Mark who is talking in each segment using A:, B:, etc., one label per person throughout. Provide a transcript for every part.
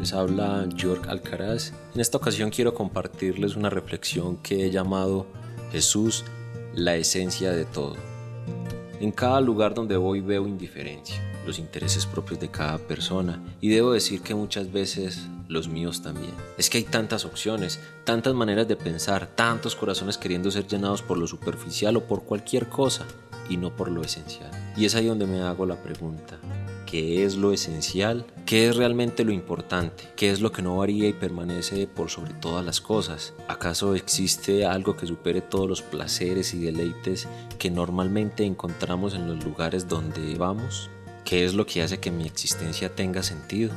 A: Les habla York Alcaraz. En esta ocasión quiero compartirles una reflexión que he llamado Jesús, la esencia de todo. En cada lugar donde voy veo indiferencia, los intereses propios de cada persona y debo decir que muchas veces los míos también. Es que hay tantas opciones, tantas maneras de pensar, tantos corazones queriendo ser llenados por lo superficial o por cualquier cosa y no por lo esencial. Y es ahí donde me hago la pregunta, ¿qué es lo esencial? ¿Qué es realmente lo importante? ¿Qué es lo que no varía y permanece por sobre todas las cosas? ¿Acaso existe algo que supere todos los placeres y deleites que normalmente encontramos en los lugares donde vamos? ¿Qué es lo que hace que mi existencia tenga sentido?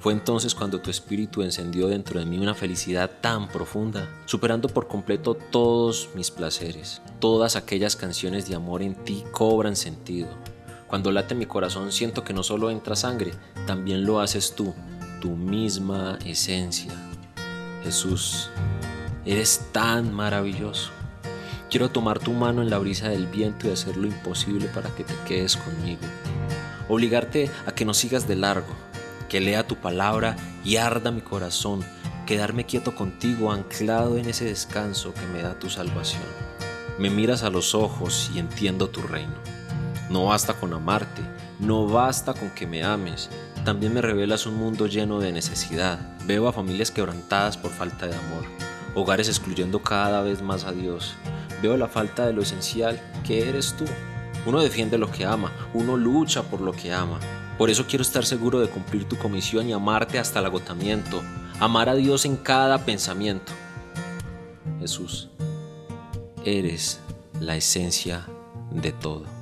A: Fue entonces cuando tu espíritu encendió dentro de mí una felicidad tan profunda, superando por completo todos mis placeres. Todas aquellas canciones de amor en ti cobran sentido. Cuando late mi corazón siento que no solo entra sangre, también lo haces tú, tu misma esencia. Jesús, eres tan maravilloso. Quiero tomar tu mano en la brisa del viento y hacer lo imposible para que te quedes conmigo. Obligarte a que no sigas de largo, que lea tu palabra y arda mi corazón, quedarme quieto contigo anclado en ese descanso que me da tu salvación. Me miras a los ojos y entiendo tu reino. No basta con amarte, no basta con que me ames, también me revelas un mundo lleno de necesidad. Veo a familias quebrantadas por falta de amor, hogares excluyendo cada vez más a Dios. Veo la falta de lo esencial que eres tú. Uno defiende lo que ama, uno lucha por lo que ama. Por eso quiero estar seguro de cumplir tu comisión y amarte hasta el agotamiento, amar a Dios en cada pensamiento. Jesús, eres la esencia de todo.